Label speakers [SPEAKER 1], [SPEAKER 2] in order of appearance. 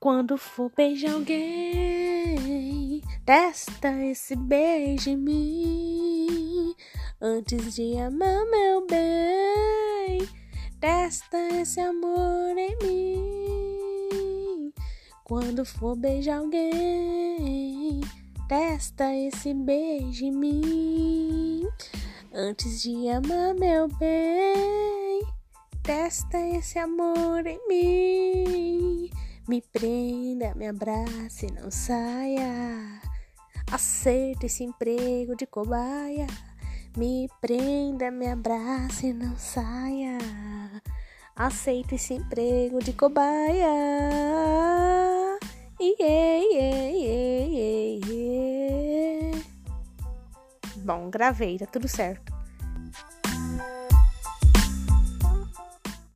[SPEAKER 1] Quando for beijar alguém, testa esse beijo em mim. Antes de amar meu bem, testa esse amor em mim. Quando for beijar alguém, testa esse beijo em mim. Antes de amar meu bem, testa esse amor em mim. Me prenda, me abrace, não saia. Aceita esse emprego de cobaia. Me prenda, me abrace, não saia. Aceita esse emprego de cobaia. Yeah, yeah, yeah, yeah, yeah. Bom, gravei, tá tudo certo.